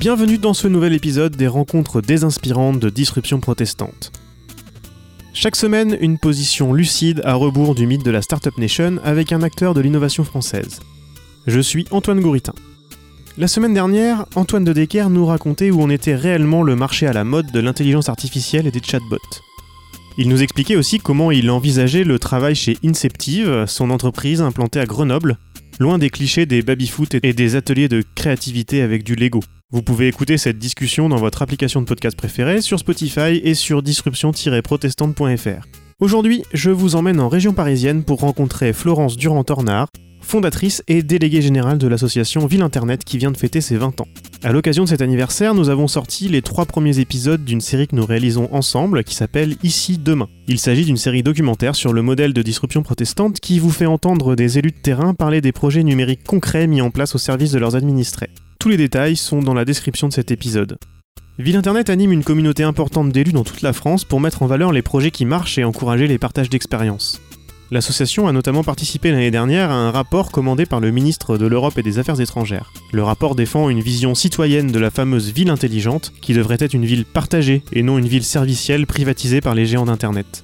Bienvenue dans ce nouvel épisode des rencontres désinspirantes de disruption protestante. Chaque semaine, une position lucide à rebours du mythe de la Startup Nation avec un acteur de l'innovation française. Je suis Antoine Gouritin. La semaine dernière, Antoine de Decker nous racontait où on était réellement le marché à la mode de l'intelligence artificielle et des chatbots. Il nous expliquait aussi comment il envisageait le travail chez Inceptive, son entreprise implantée à Grenoble, loin des clichés des baby-foot et des ateliers de créativité avec du Lego. Vous pouvez écouter cette discussion dans votre application de podcast préférée sur Spotify et sur disruption-protestante.fr. Aujourd'hui, je vous emmène en région parisienne pour rencontrer Florence Durand-Tornard, fondatrice et déléguée générale de l'association Ville Internet qui vient de fêter ses 20 ans. À l'occasion de cet anniversaire, nous avons sorti les trois premiers épisodes d'une série que nous réalisons ensemble qui s'appelle Ici Demain. Il s'agit d'une série documentaire sur le modèle de disruption protestante qui vous fait entendre des élus de terrain parler des projets numériques concrets mis en place au service de leurs administrés. Tous les détails sont dans la description de cet épisode. Ville Internet anime une communauté importante d'élus dans toute la France pour mettre en valeur les projets qui marchent et encourager les partages d'expériences. L'association a notamment participé l'année dernière à un rapport commandé par le ministre de l'Europe et des Affaires étrangères. Le rapport défend une vision citoyenne de la fameuse ville intelligente, qui devrait être une ville partagée et non une ville servicielle privatisée par les géants d'Internet.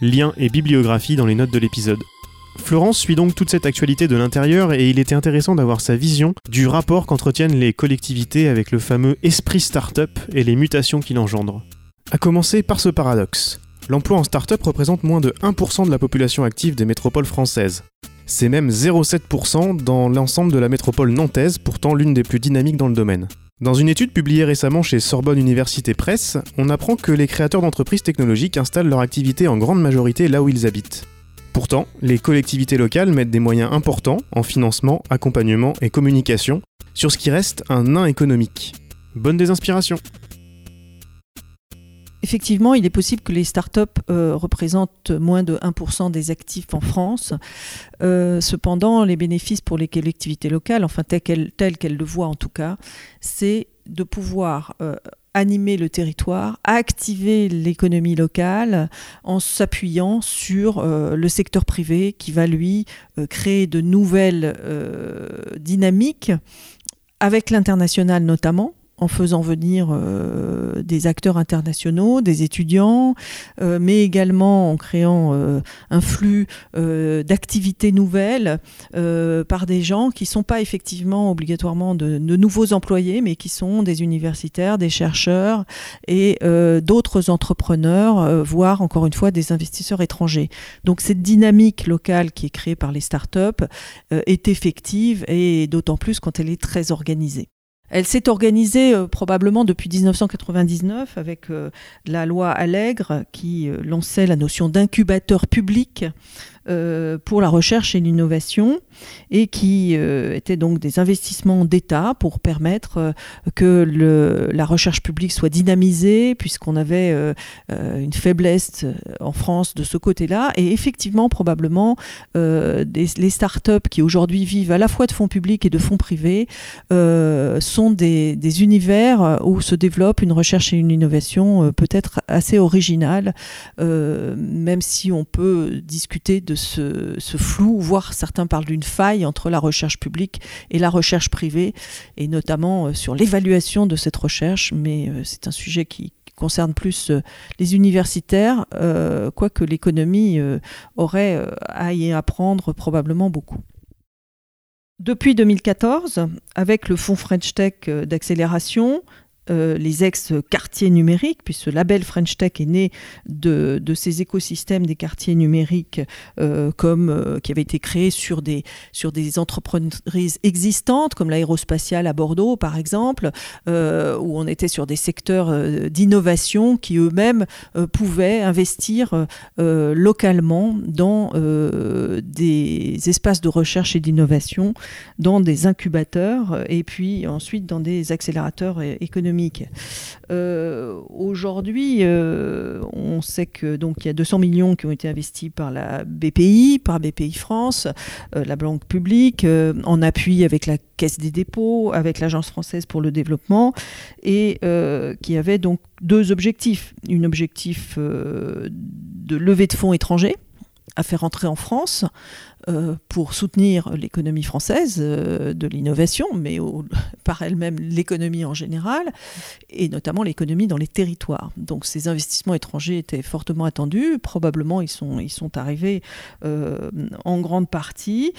Lien et bibliographie dans les notes de l'épisode. Florence suit donc toute cette actualité de l'intérieur et il était intéressant d'avoir sa vision du rapport qu'entretiennent les collectivités avec le fameux esprit start-up et les mutations qu'il engendre. A commencer par ce paradoxe l'emploi en start-up représente moins de 1% de la population active des métropoles françaises. C'est même 0,7% dans l'ensemble de la métropole nantaise, pourtant l'une des plus dynamiques dans le domaine. Dans une étude publiée récemment chez Sorbonne Université Presse, on apprend que les créateurs d'entreprises technologiques installent leur activité en grande majorité là où ils habitent. Pourtant, les collectivités locales mettent des moyens importants en financement, accompagnement et communication sur ce qui reste un nain économique. Bonne désinspiration Effectivement, il est possible que les startups euh, représentent moins de 1% des actifs en France. Euh, cependant, les bénéfices pour les collectivités locales, enfin telles qu'elles le voient en tout cas, c'est de pouvoir euh, animer le territoire, activer l'économie locale en s'appuyant sur le secteur privé qui va lui créer de nouvelles dynamiques avec l'international notamment en faisant venir euh, des acteurs internationaux, des étudiants, euh, mais également en créant euh, un flux d'activités nouvelles par des gens qui ne sont pas effectivement obligatoirement de, de, nouveaux employés, mais qui sont des universitaires, des chercheurs et d'autres entrepreneurs, voire encore une fois des investisseurs étrangers. Donc cette dynamique locale qui est créée par les startups est effective et d'autant plus quand elle est très organisée. Elle s'est organisée euh, probablement depuis 1999 avec euh, la loi Allègre qui euh, lançait la notion d'incubateur public euh, pour la recherche et l'innovation et qui euh, étaient donc des investissements d'État pour permettre euh, que la recherche publique soit dynamisée puisqu'on avait une faiblesse en France de ce côté-là. Et effectivement probablement des, les startups qui aujourd'hui vivent à la fois de fonds publics et de fonds privés sont des, des, univers où se développe une recherche et une innovation peut-être assez originale même si on peut discuter de ce, flou, voire certains parlent d'une faille entre la recherche publique et la recherche privée, et notamment euh, sur l'évaluation de cette recherche, mais euh, c'est un sujet qui, concerne plus euh, les universitaires, quoique l'économie aurait à y apprendre probablement beaucoup. Depuis 2014, avec le fonds French Tech d'accélération, euh, les ex-quartiers numériques, puisque ce label French Tech est né de, ces écosystèmes des quartiers numériques euh, comme, euh, qui avaient été créés sur des, sur des entreprises existantes, comme l'aérospatiale à Bordeaux, par exemple, où on était sur des secteurs d'innovation qui eux-mêmes pouvaient investir localement dans des espaces de recherche et d'innovation, dans des incubateurs et puis ensuite dans des accélérateurs économiques euh, aujourd'hui, euh, on sait que donc il y a 200 millions qui ont été investis par la BPI, par BPI France, euh, la banque publique, en appui avec la Caisse des dépôts, avec l'Agence française pour le développement, et qui avait donc deux objectifs. Un objectif de levée de fonds étrangers à faire entrer en France euh, pour soutenir l'économie française euh, de l'innovation, mais par elle-même l'économie en général, et notamment l'économie dans les territoires. Donc ces investissements étrangers étaient fortement attendus, probablement ils sont, arrivés euh, en grande partie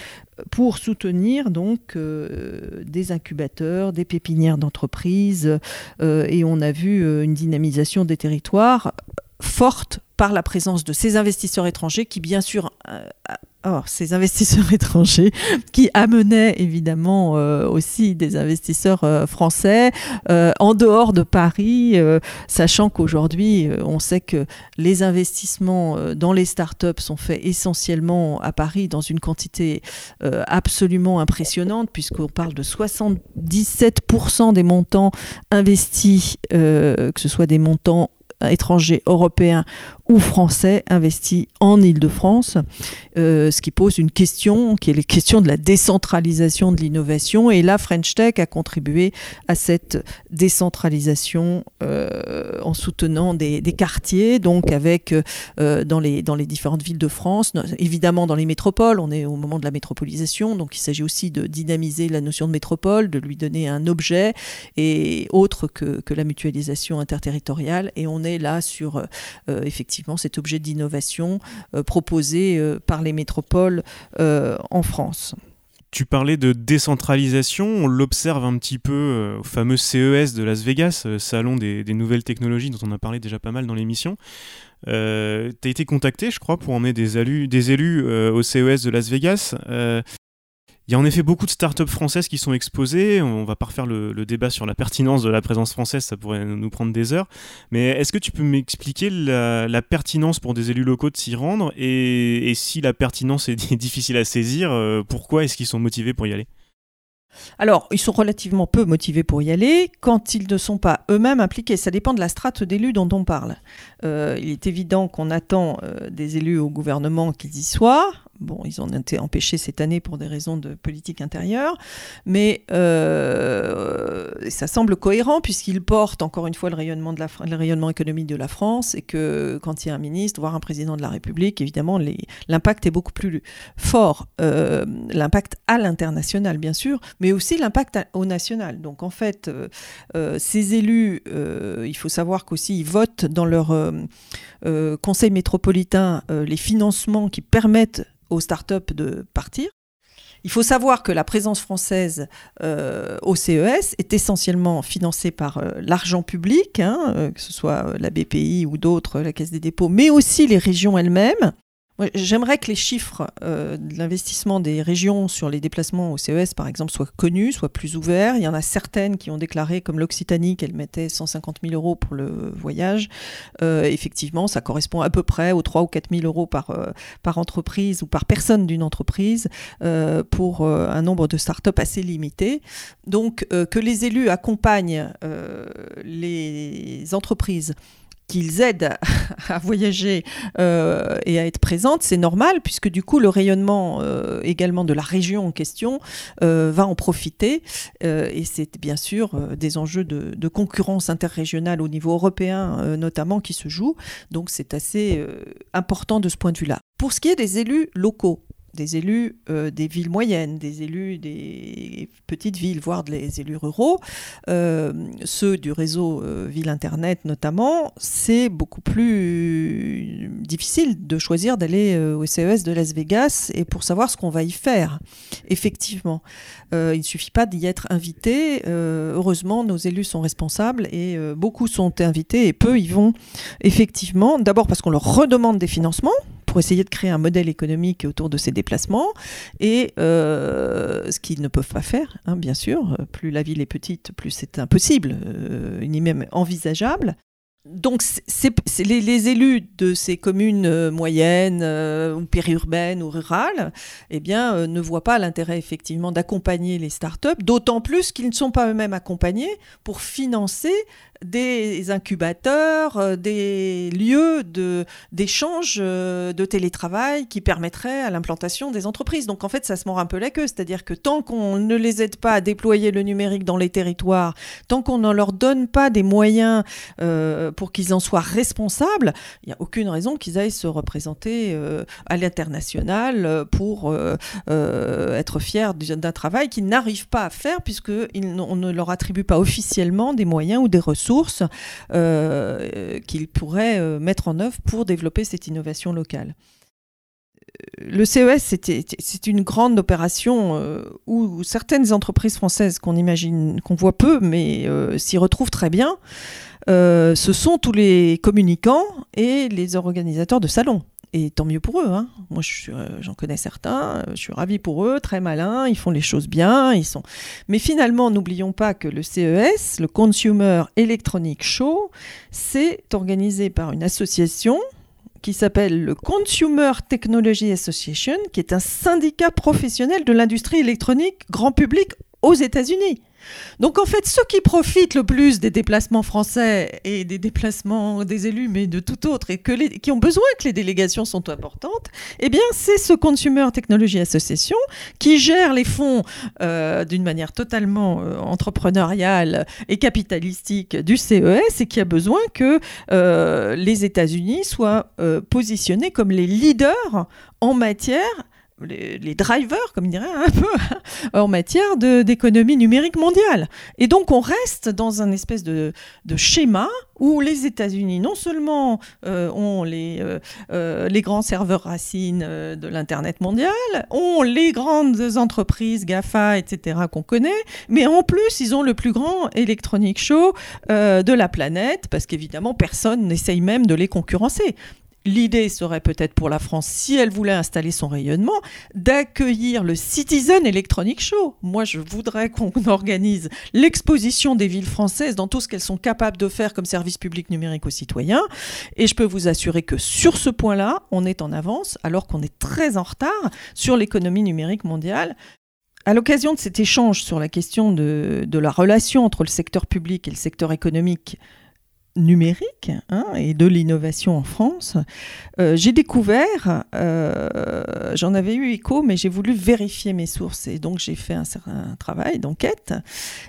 pour soutenir donc des incubateurs, des pépinières d'entreprises, et on a vu une dynamisation des territoires forte par la présence de ces investisseurs étrangers qui, bien sûr, Or, ces investisseurs étrangers qui amenaient évidemment euh, aussi des investisseurs euh, français euh, en dehors de Paris, sachant qu'aujourd'hui, on sait que les investissements dans les startups sont faits essentiellement à Paris dans une quantité absolument impressionnante, puisqu'on parle de 77% des montants investis, que ce soit des montants étrangers européens ou français investis en Ile-de-France, euh, ce qui pose une question qui est la question de la décentralisation de l'innovation. Et là, French Tech a contribué à cette décentralisation euh, en soutenant des, quartiers, donc avec euh, dans, les, différentes villes de France, évidemment dans les métropoles, on est au moment de la métropolisation, donc il s'agit aussi de dynamiser la notion de métropole, de lui donner un objet et autre que la mutualisation interterritoriale. Et on est là sur effectivement cet objet d'innovation euh, proposé euh, par les métropoles euh, en France. Tu parlais de décentralisation, on l'observe un petit peu au fameux CES de Las Vegas, salon des, nouvelles technologies dont on a parlé déjà pas mal dans l'émission. tu as été contacté, je crois, pour emmener des élus au CES de Las Vegas. Il y a en effet beaucoup de startups françaises qui sont exposées. On va pas refaire le, débat sur la pertinence de la présence française, ça pourrait nous prendre des heures. Mais est-ce que tu peux m'expliquer la, pertinence pour des élus locaux de s'y rendre et, si la pertinence est difficile à saisir, euh, pourquoi est-ce qu'ils sont motivés pour y aller? Alors, ils sont relativement peu motivés pour y aller quand ils ne sont pas eux-mêmes impliqués. Ça dépend de la strate d'élus dont on parle. Euh, il est évident qu'on attend euh, des élus au gouvernement qu'ils y soient. Bon, ils ont été empêchés cette année pour des raisons de politique intérieure, mais euh, ça semble cohérent puisqu'ils portent encore une fois le rayonnement, de la, rayonnement économique de la France et que quand il y a un ministre, voire un président de la République, évidemment, l'impact est beaucoup plus fort. Euh, l'impact à l'international, bien sûr, mais aussi l'impact au national. Donc en fait, euh, ces élus, il faut savoir qu'aussi ils votent dans leur conseil métropolitain les financements qui permettent aux startups de partir. Il faut savoir que la présence française euh, au CES est essentiellement financée par euh, l'argent public, hein, euh, que ce soit la BPI ou d'autres, la Caisse des dépôts, mais aussi les régions elles-mêmes. J'aimerais que les chiffres euh, de l'investissement des régions sur les déplacements au CES, par exemple, soient connus, soient plus ouverts. Il y en a certaines qui ont déclaré, comme l'Occitanie, qu'elles mettaient 150 000 euros pour le voyage. Euh, effectivement, ça correspond à peu près aux 3 ou 4 000 euros par, euh, par entreprise ou par personne d'une entreprise pour un nombre de startups assez limité. Donc, que les élus accompagnent les entreprises qu'ils aident à voyager euh, et à être présentes, c'est normal, puisque du coup, le rayonnement euh, également de la région en question euh, va en profiter. et c'est bien sûr des enjeux de, de, concurrence interrégionale au niveau européen, notamment, qui se jouent. Donc, c'est assez important de ce point de vue-là. Pour ce qui est des élus locaux, des élus euh, des villes moyennes, des élus des petites villes, voire des élus ruraux, euh, ceux du réseau euh, Ville Internet notamment, c'est beaucoup plus difficile de choisir d'aller au CES de Las Vegas et pour savoir ce qu'on va y faire. Effectivement, il ne suffit pas d'y être invité. heureusement, nos élus sont responsables et beaucoup sont invités et peu y vont effectivement. D'abord parce qu'on leur redemande des financements pour essayer de créer un modèle économique autour de ces déplacements, et euh, ce qu'ils ne peuvent pas faire, hein, bien sûr. Plus la ville est petite, plus c'est impossible, euh, ni même envisageable. Donc les, élus de ces communes euh, moyennes ou périurbaines ou rurales eh bien, ne voient pas l'intérêt effectivement d'accompagner les startups, d'autant plus qu'ils ne sont pas eux-mêmes accompagnés pour financer des incubateurs, euh, des lieux d'échange euh, de, télétravail qui permettraient à l'implantation des entreprises. Donc en fait, ça se mord un peu la queue, c'est-à-dire que tant qu'on ne les aide pas à déployer le numérique dans les territoires, tant qu'on ne leur donne pas des moyens euh, pour qu'ils en soient responsables, il n'y a aucune raison qu'ils aillent se représenter à l'international pour être fiers d'un travail qu'ils n'arrivent pas à faire puisqu'on ne leur attribue pas officiellement des moyens ou des ressources euh, qu'ils pourraient euh, mettre en œuvre pour développer cette innovation locale euh, le CES, c'est une grande opération où, certaines entreprises françaises qu'on imagine, qu'on voit peu, mais s'y retrouvent très bien. ce sont tous les communicants et les organisateurs de salons et tant mieux pour eux. Hein. Moi, euh, j'en connais certains, euh, je suis ravie pour eux, très malins, ils font les choses bien, ils sont. Mais finalement, n'oublions pas que le CES, le Consumer Electronic Show, c'est organisé par une association qui s'appelle le Consumer Technology Association, qui est un syndicat professionnel de l'industrie électronique grand public aux États-Unis. Donc en fait, ceux qui profitent le plus des déplacements français et des déplacements des élus, mais de tout autre, et qui ont besoin que les délégations sont importantes, eh c'est ce Consumer Technology Association qui gère les fonds euh, d'une manière totalement euh, entrepreneuriale et capitalistique du CES et qui a besoin que euh, les États-Unis soient positionnés comme les leaders en matière les, drivers, comme dirait un peu, en matière d'économie numérique mondiale. Et donc on reste dans un espèce de, schéma où les États-Unis non seulement euh, ont les, euh, euh, les grands serveurs racines de l'Internet mondial, ont les grandes entreprises GAFA, etc. qu'on connaît, mais en plus ils ont le plus grand Electronic Show de la planète, parce qu'évidemment personne n'essaye même de les concurrencer. L'idée serait peut-être pour la France, si elle voulait installer son rayonnement, d'accueillir le Citizen Electronic Show. Moi, je voudrais qu'on organise l'exposition des villes françaises dans tout ce qu'elles sont capables de faire comme service public numérique aux citoyens. Et je peux vous assurer que sur ce point-là, on est en avance, alors qu'on est très en retard sur l'économie numérique mondiale. À l'occasion de cet échange sur la question de, de la relation entre le secteur public et le secteur économique, numérique hein, et de l'innovation en France, euh, j'ai découvert, euh, j'en avais eu écho, mais j'ai voulu vérifier mes sources. Et donc j'ai fait un, certain travail d'enquête.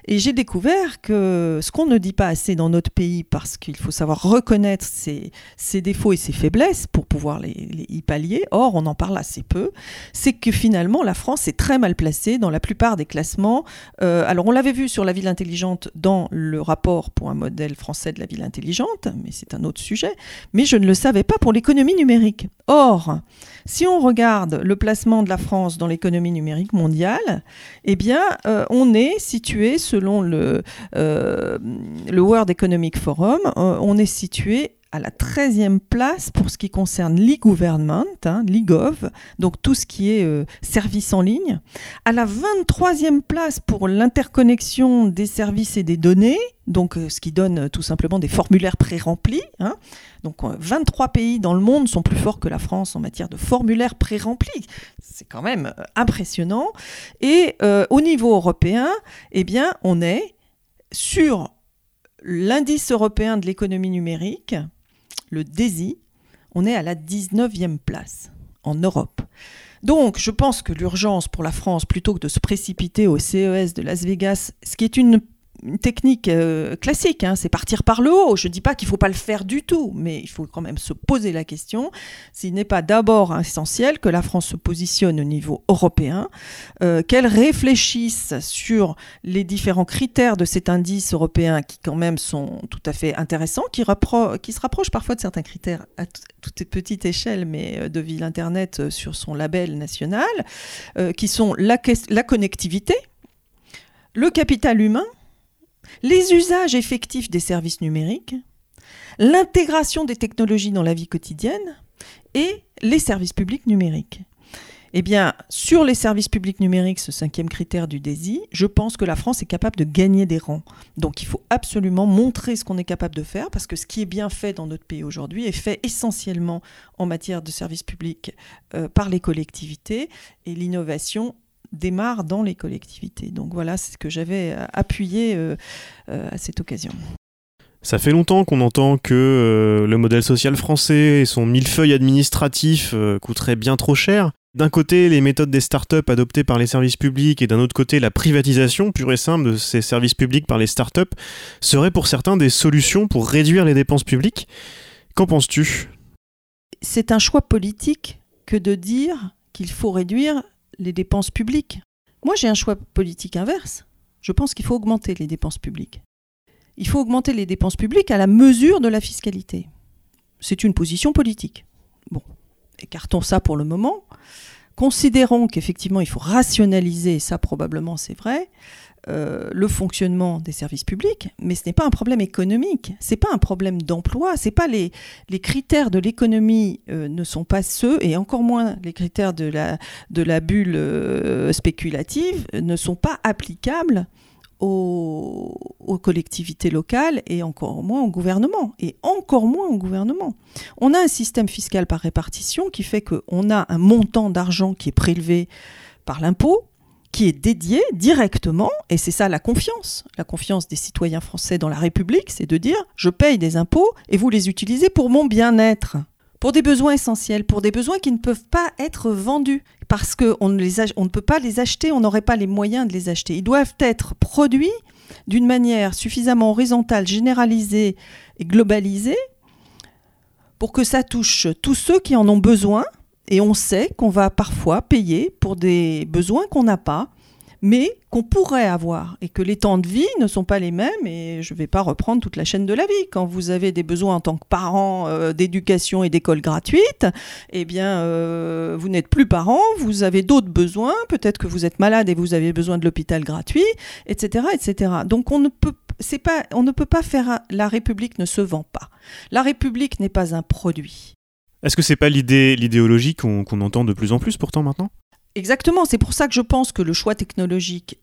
Et j'ai découvert que ce qu'on ne dit pas assez dans notre pays parce qu'il faut savoir reconnaître ses, défauts et ses faiblesses pour pouvoir les, y pallier, or on en parle assez peu, c'est que finalement la France est très mal placée dans la plupart des classements. Euh, alors on l'avait vu sur la ville intelligente dans le rapport pour un modèle français de la ville intelligente intelligente, mais c'est un autre sujet, mais je ne le savais pas pour l'économie numérique. Or, si on regarde le placement de la France dans l'économie numérique mondiale, eh bien, euh, on est situé, selon le, euh, le World Economic Forum, euh, on est situé à la 13e place pour ce qui concerne l'e-government, hein, l'e-gov, donc tout ce qui est euh, service en ligne, à la 23e place pour l'interconnexion des services et des données, donc euh, ce qui donne euh, tout simplement des formulaires pré-remplis. Hein. Donc 23 pays dans le monde sont plus forts que la France en matière de formulaires pré-remplis. C'est quand même impressionnant. Et au niveau européen, eh bien, on est sur l'indice européen de l'économie numérique, le DESI, on est à la 19e place en Europe. Donc, je pense que l'urgence pour la France, plutôt que de se précipiter au CES de Las Vegas, ce qui est une une technique euh, classique, hein, c'est partir par le haut. Je ne dis pas qu'il ne faut pas le faire du tout, mais il faut quand même se poser la question s'il n'est pas d'abord essentiel que la France se positionne au niveau européen, euh, qu'elle réfléchisse sur les différents critères de cet indice européen qui quand même sont tout à fait intéressants, qui, se rapprochent parfois de certains critères à toute petite échelle, mais euh, de ville Internet sur son label national, qui sont la connectivité, le capital humain, les usages effectifs des services numériques, l'intégration des technologies dans la vie quotidienne et les services publics numériques. Eh bien, sur les services publics numériques, ce cinquième critère du DESI, je pense que la France est capable de gagner des rangs. Donc il faut absolument montrer ce qu'on est capable de faire, parce que ce qui est bien fait dans notre pays aujourd'hui est fait essentiellement en matière de services publics euh, par les collectivités, et l'innovation démarre dans les collectivités. Donc voilà, c'est ce que j'avais euh, appuyé euh, euh, à cette occasion. Ça fait longtemps qu'on entend que euh, le modèle social français et son millefeuille administratif coûterait bien trop cher. D'un côté, les méthodes des startups adoptées par les services publics et d'un autre côté, la privatisation pure et simple de ces services publics par les startups seraient pour certains des solutions pour réduire les dépenses publiques. Qu'en penses-tu? C'est un choix politique que de dire qu'il faut réduire les dépenses publiques. Moi, j'ai un choix politique inverse. Je pense qu'il faut augmenter les dépenses publiques il faut augmenter les dépenses publiques à la mesure de la fiscalité. C'est une position politique. Bon, écartons ça pour le moment. Considérons qu'effectivement, il faut rationaliser, ça probablement c'est vrai, euh, le fonctionnement des services publics, mais ce n'est pas un problème économique, ce n'est pas un problème d'emploi, c'est pas les, critères de l'économie euh, ne sont pas ceux, et encore moins les critères de la, de la bulle euh, spéculative ne sont pas applicables aux, collectivités locales et encore moins au gouvernement. Et encore moins au gouvernement. On a un système fiscal par répartition qui fait qu'on a un montant d'argent qui est prélevé par l'impôt, qui est dédié directement, et c'est ça la confiance, la confiance des citoyens français dans la République, c'est de dire je paye des impôts et vous les utilisez pour mon bien-être pour des besoins essentiels, pour des besoins qui ne peuvent pas être vendus, parce qu'on ne, on ne peut pas les acheter, on n'aurait pas les moyens de les acheter. Ils doivent être produits d'une manière suffisamment horizontale, généralisée et globalisée, pour que ça touche tous ceux qui en ont besoin, et on sait qu'on va parfois payer pour des besoins qu'on n'a pas, mais qu'on pourrait avoir et que les temps de vie ne sont pas les mêmes et je ne vais pas reprendre toute la chaîne de la vie. Quand vous avez des besoins en tant que parent euh, d'éducation et d'école gratuite, eh bien euh, vous n'êtes plus parent, vous avez d'autres besoins, peut-être que vous êtes malade et vous avez besoin de l'hôpital gratuit, etc., etc. Donc on ne peut pas on ne peut pas faire la République ne se vend pas. La République n'est pas un produit. Est-ce que c'est pas l'idée l'idéologie qu'on entend de plus en plus pourtant maintenant? Exactement, c'est pour ça que je pense que le choix technologique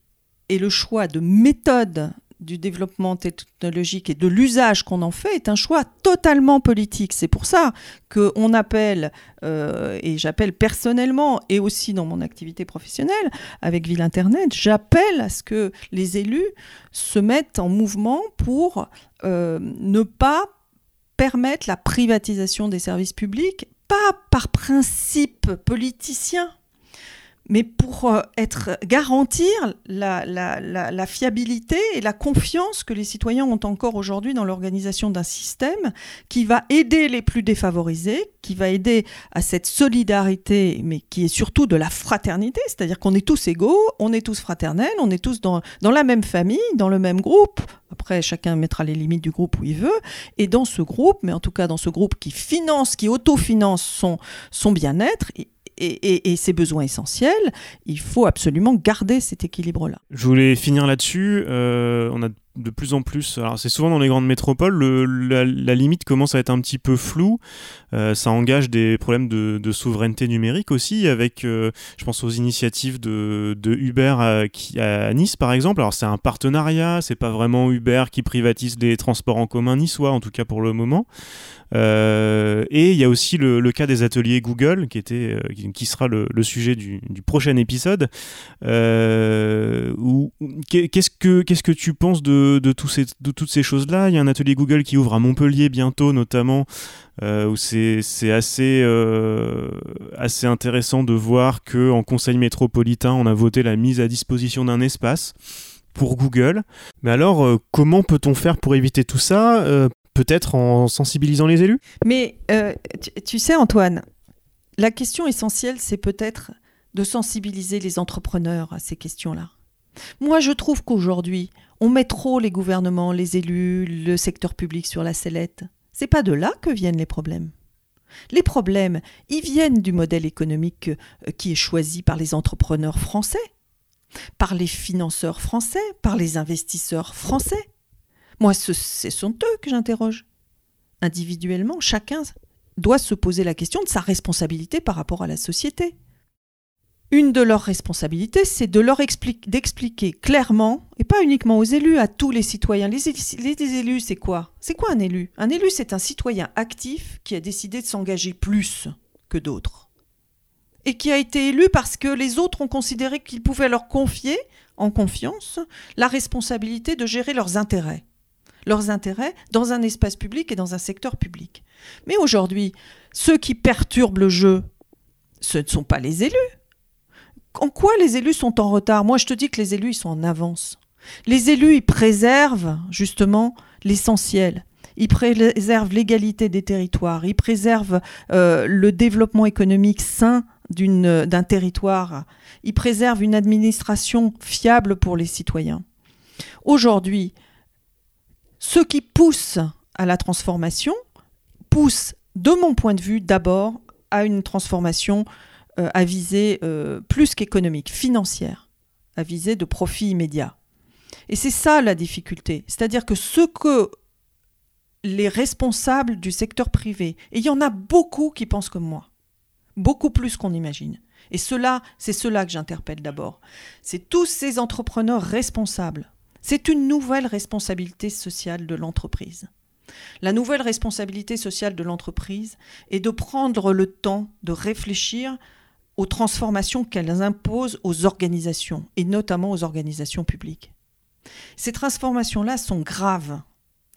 et le choix de méthode du développement technologique et de l'usage qu'on en fait est un choix totalement politique. C'est pour ça qu'on appelle, euh, et j'appelle personnellement et aussi dans mon activité professionnelle avec Ville Internet, j'appelle à ce que les élus se mettent en mouvement pour euh, ne pas permettre la privatisation des services publics, pas par principe politicien, mais pour euh, être garantir la, la, fiabilité et la confiance que les citoyens ont encore aujourd'hui dans l'organisation d'un système qui va aider les plus défavorisés, qui va aider à cette solidarité, mais qui est surtout de la fraternité, c'est-à-dire qu'on est tous égaux, on est tous fraternels, on est tous dans, dans la même famille, dans le même groupe. Après, chacun mettra les limites du groupe où il veut. Et dans ce groupe, mais en tout cas dans ce groupe qui finance, qui autofinance son, son bien-être, et, ses besoins essentiels, il faut absolument garder cet équilibre-là. Je voulais finir là-dessus. Euh, on a de plus en plus, alors c'est souvent dans les grandes métropoles, la, limite commence à être un petit peu floue. Euh, ça engage des problèmes de, souveraineté numérique aussi, avec, euh, je pense aux initiatives de, Uber à, Nice par exemple. Alors c'est un partenariat, c'est pas vraiment Uber qui privatise les transports en commun niçois, en tout cas pour le moment. Euh, et il y a aussi le, cas des ateliers Google, qui, était, qui, sera le, sujet du, prochain épisode. qu'est-ce, que, qu'est-ce que tu penses de de, toutes ces choses-là. Il y a un atelier Google qui ouvre à Montpellier bientôt, notamment, euh, où c'est assez, euh, assez intéressant de voir qu'en conseil métropolitain, on a voté la mise à disposition d'un espace pour Google. Mais alors, euh, comment peut-on faire pour éviter tout ça Peut-être en sensibilisant les élus? Mais tu sais, Antoine, la question essentielle, c'est peut-être de sensibiliser les entrepreneurs à ces questions-là. Moi, je trouve qu'aujourd'hui, on met trop les gouvernements, les élus, le secteur public sur la sellette. C'est pas de là que viennent les problèmes. Les problèmes, ils viennent du modèle économique euh, qui est choisi par les entrepreneurs français, par les financeurs français, par les investisseurs français. Moi, ce, sont eux que j'interroge. Individuellement, chacun doit se poser la question de sa responsabilité par rapport à la société une de leurs responsabilités, c'est de leur expliquer, d'expliquer clairement, et pas uniquement aux élus, à tous les citoyens. Les, les élus, c'est quoi? C'est quoi un élu? Un élu, c'est un citoyen actif qui a décidé de s'engager plus que d'autres. Et qui a été élu parce que les autres ont considéré qu'ils pouvaient leur confier, en confiance, la responsabilité de gérer leurs intérêts. leurs intérêts dans un espace public et dans un secteur public. Mais aujourd'hui, ceux qui perturbent le jeu, ce ne sont pas les élus. En quoi les élus sont en retard? Moi, je te dis que les élus, ils sont en avance. Les élus, ils préservent justement l'essentiel. Ils préservent l'égalité des territoires, ils préservent euh, le développement économique sain d'un territoire, ils préservent une administration fiable pour les citoyens. Aujourd'hui, ce qui pousse à la transformation pousse, de mon point de vue, d'abord à une transformation euh, à visée euh, plus qu'économique, financière, à visée de profit immédiat. Et c'est ça la difficulté. C'est-à-dire que ce que les responsables du secteur privé, et il y en a beaucoup qui pensent comme moi, beaucoup plus qu'on imagine. Et cela, c'est cela que j'interpelle d'abord. C'est tous ces entrepreneurs responsables. C'est une nouvelle responsabilité sociale de l'entreprise. La nouvelle responsabilité sociale de l'entreprise est de prendre le temps de réfléchir aux transformations qu'elles imposent aux organisations, et notamment aux organisations publiques. Ces transformations-là sont graves.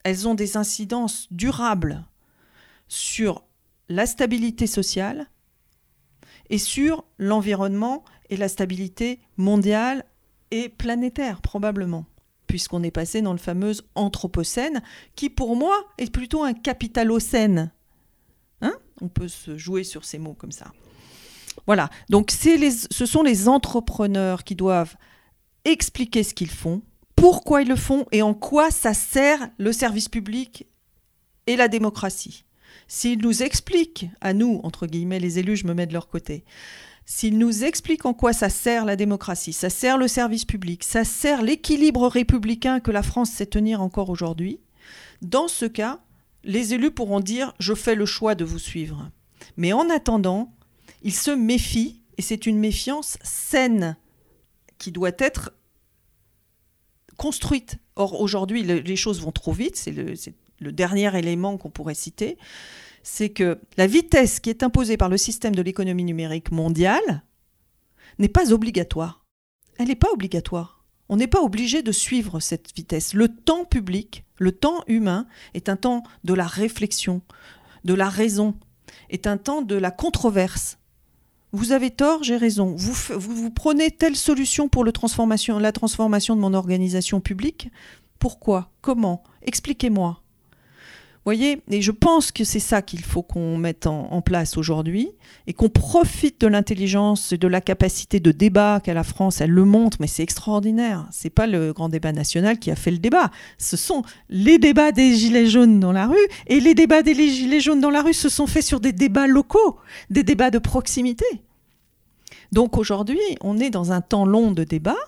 Elles ont des incidences durables sur la stabilité sociale et sur l'environnement et la stabilité mondiale et planétaire, probablement, puisqu'on est passé dans le fameux anthropocène, qui pour moi est plutôt un capitalocène. Hein? On peut se jouer sur ces mots comme ça. Voilà, donc ce sont les entrepreneurs qui doivent expliquer ce qu'ils font, pourquoi ils le font et en quoi ça sert le service public et la démocratie. S'ils nous expliquent, à nous, entre guillemets, les élus, je me mets de leur côté, s'ils nous expliquent en quoi ça sert la démocratie, ça sert le service public, ça sert l'équilibre républicain que la France sait tenir encore aujourd'hui, dans ce cas, les élus pourront dire je fais le choix de vous suivre. Mais en attendant, ils se méfient, et c'est une méfiance saine qui doit être construite. Or, aujourd'hui, les choses vont trop vite, c'est le, dernier élément qu'on pourrait citer, c'est que la vitesse qui est imposée par le système de l'économie numérique mondiale n'est pas obligatoire. Elle n'est pas obligatoire. On n'est pas obligé de suivre cette vitesse. Le temps public, le temps humain, est un temps de la réflexion, de la raison, est un temps de la controverse, vous avez tort, j'ai raison. Vous, vous, prenez telle solution pour le transformation, la transformation de mon organisation publique. Pourquoi? Comment? Expliquez-moi. Voyez, et je pense que c'est ça qu'il faut qu'on mette en, place aujourd'hui et qu'on profite de l'intelligence et de la capacité de débat qu'a la France. Elle le montre, mais c'est extraordinaire. C'est pas le grand débat national qui a fait le débat. Ce sont les débats des gilets jaunes dans la rue et les débats des gilets jaunes dans la rue se sont faits sur des débats locaux, des débats de proximité. Donc aujourd'hui, on est dans un temps long de débat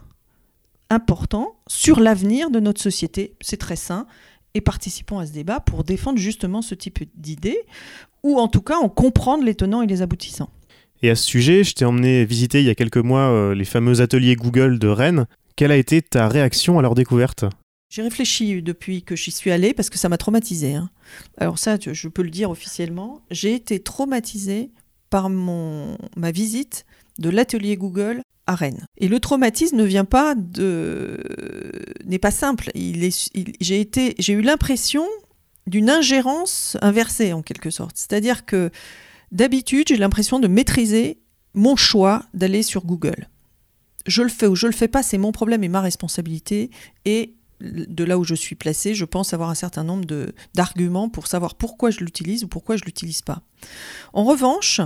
important sur l'avenir de notre société. C'est très sain et participons à ce débat pour défendre justement ce type d'idées, ou en tout cas en comprendre les tenants et les aboutissants. Et à ce sujet, je t'ai emmené visiter il y a quelques mois euh, les fameux ateliers Google de Rennes. Quelle a été ta réaction à leur découverte? J'ai réfléchi depuis que j'y suis allée parce que ça m'a traumatisée. Hein. Alors ça, je peux le dire officiellement, j'ai été traumatisée par mon, ma visite de l'atelier Google Et le traumatisme ne vient pas de n'est pas simple. J'ai eu l'impression d'une ingérence inversée en quelque sorte. C'est-à-dire que d'habitude, j'ai l'impression de maîtriser mon choix d'aller sur Google. Je le fais ou je le fais pas, c'est mon problème et ma responsabilité. De là où je suis placé, je pense avoir un certain nombre d'arguments pour savoir pourquoi je l'utilise ou pourquoi je ne l'utilise pas. En revanche,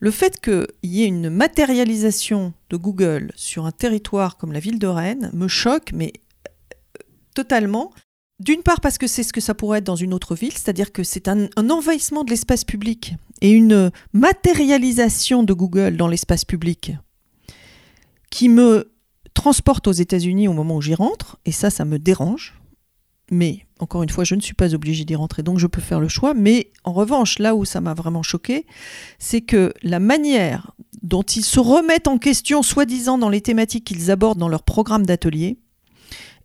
le fait qu'il y ait une matérialisation de Google sur un territoire comme la ville de Rennes me choque, mais euh, totalement. D'une part parce que c'est ce que ça pourrait être dans une autre ville, c'est-à-dire que c'est un, un, envahissement de l'espace public et une matérialisation de Google dans l'espace public qui me transporte aux États-Unis au moment où j'y rentre, et ça, ça me dérange. Mais encore une fois, je ne suis pas obligée d'y rentrer, donc je peux faire le choix. Mais en revanche, là où ça m'a vraiment choqué, c'est que la manière dont ils se remettent en question, soi-disant dans les thématiques qu'ils abordent dans leur programme d'atelier,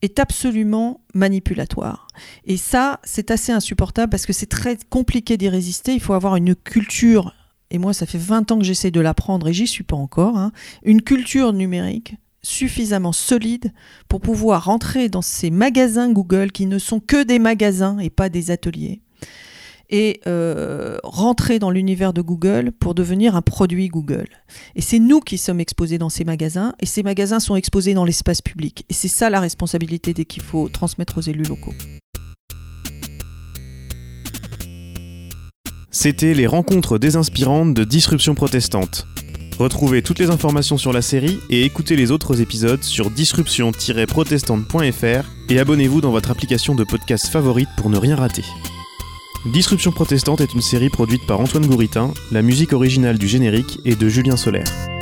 est absolument manipulatoire. Et ça, c'est assez insupportable parce que c'est très compliqué d'y résister. Il faut avoir une culture, et moi, ça fait 20 ans que j'essaie de l'apprendre et j'y suis pas encore, hein, une culture numérique suffisamment solide pour pouvoir rentrer dans ces magasins Google qui ne sont que des magasins et pas des ateliers et euh, rentrer dans l'univers de Google pour devenir un produit Google. Et c'est nous qui sommes exposés dans ces magasins, et ces magasins sont exposés dans l'espace public. Et c'est ça la responsabilité qu'il faut transmettre aux élus locaux. C'était les rencontres désinspirantes de Disruption protestante. Retrouvez toutes les informations sur la série et écoutez les autres épisodes sur disruption-protestante.fr et abonnez-vous dans votre application de podcast favorite pour ne rien rater. Disruption protestante est une série produite par Antoine Gouritin, la musique originale du générique est de Julien Solaire.